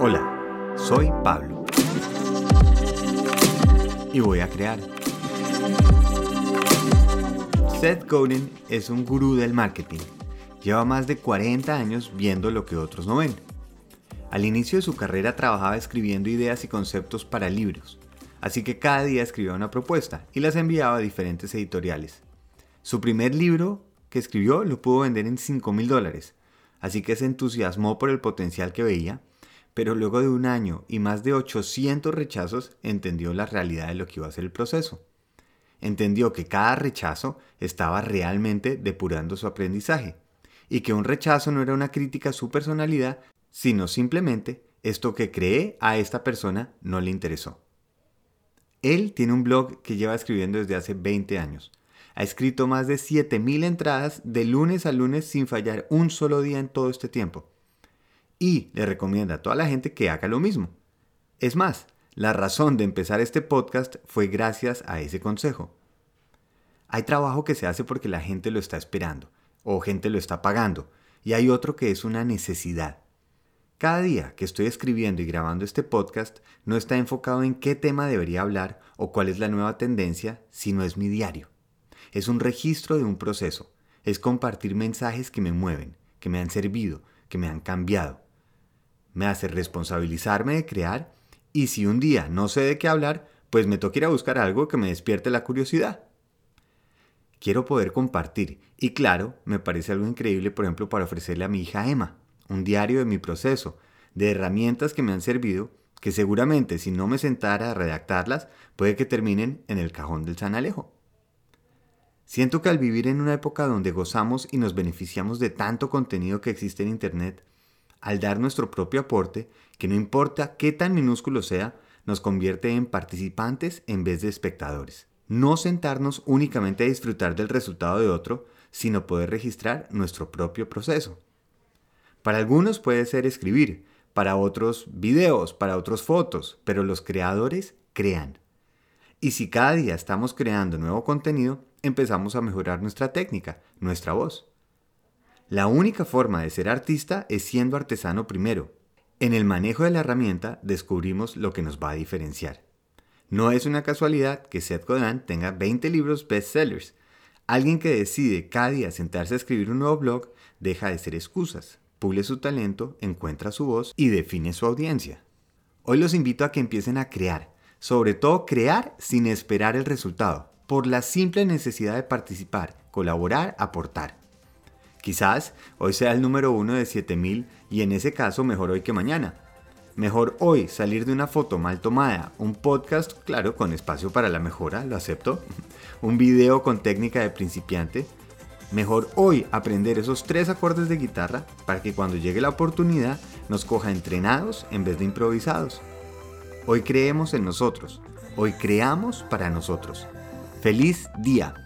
Hola, soy Pablo y voy a crear. Seth Godin es un gurú del marketing. Lleva más de 40 años viendo lo que otros no ven. Al inicio de su carrera trabajaba escribiendo ideas y conceptos para libros, así que cada día escribía una propuesta y las enviaba a diferentes editoriales. Su primer libro que escribió lo pudo vender en 5 mil dólares, así que se entusiasmó por el potencial que veía pero luego de un año y más de 800 rechazos entendió la realidad de lo que iba a ser el proceso. Entendió que cada rechazo estaba realmente depurando su aprendizaje y que un rechazo no era una crítica a su personalidad, sino simplemente esto que cree a esta persona no le interesó. Él tiene un blog que lleva escribiendo desde hace 20 años. Ha escrito más de 7.000 entradas de lunes a lunes sin fallar un solo día en todo este tiempo y le recomienda a toda la gente que haga lo mismo. Es más, la razón de empezar este podcast fue gracias a ese consejo. Hay trabajo que se hace porque la gente lo está esperando o gente lo está pagando y hay otro que es una necesidad. Cada día que estoy escribiendo y grabando este podcast no está enfocado en qué tema debería hablar o cuál es la nueva tendencia, sino es mi diario. Es un registro de un proceso, es compartir mensajes que me mueven, que me han servido, que me han cambiado me hace responsabilizarme de crear y si un día no sé de qué hablar, pues me toca ir a buscar algo que me despierte la curiosidad. Quiero poder compartir y claro, me parece algo increíble, por ejemplo, para ofrecerle a mi hija Emma un diario de mi proceso, de herramientas que me han servido, que seguramente si no me sentara a redactarlas, puede que terminen en el cajón del San Alejo. Siento que al vivir en una época donde gozamos y nos beneficiamos de tanto contenido que existe en Internet, al dar nuestro propio aporte, que no importa qué tan minúsculo sea, nos convierte en participantes en vez de espectadores. No sentarnos únicamente a disfrutar del resultado de otro, sino poder registrar nuestro propio proceso. Para algunos puede ser escribir, para otros videos, para otros fotos, pero los creadores crean. Y si cada día estamos creando nuevo contenido, empezamos a mejorar nuestra técnica, nuestra voz. La única forma de ser artista es siendo artesano primero. En el manejo de la herramienta descubrimos lo que nos va a diferenciar. No es una casualidad que Seth Godin tenga 20 libros bestsellers. Alguien que decide cada día sentarse a escribir un nuevo blog deja de ser excusas, pule su talento, encuentra su voz y define su audiencia. Hoy los invito a que empiecen a crear, sobre todo crear sin esperar el resultado, por la simple necesidad de participar, colaborar, aportar. Quizás hoy sea el número uno de 7000 y en ese caso mejor hoy que mañana. Mejor hoy salir de una foto mal tomada, un podcast, claro, con espacio para la mejora, lo acepto, un video con técnica de principiante. Mejor hoy aprender esos tres acordes de guitarra para que cuando llegue la oportunidad nos coja entrenados en vez de improvisados. Hoy creemos en nosotros, hoy creamos para nosotros. Feliz día.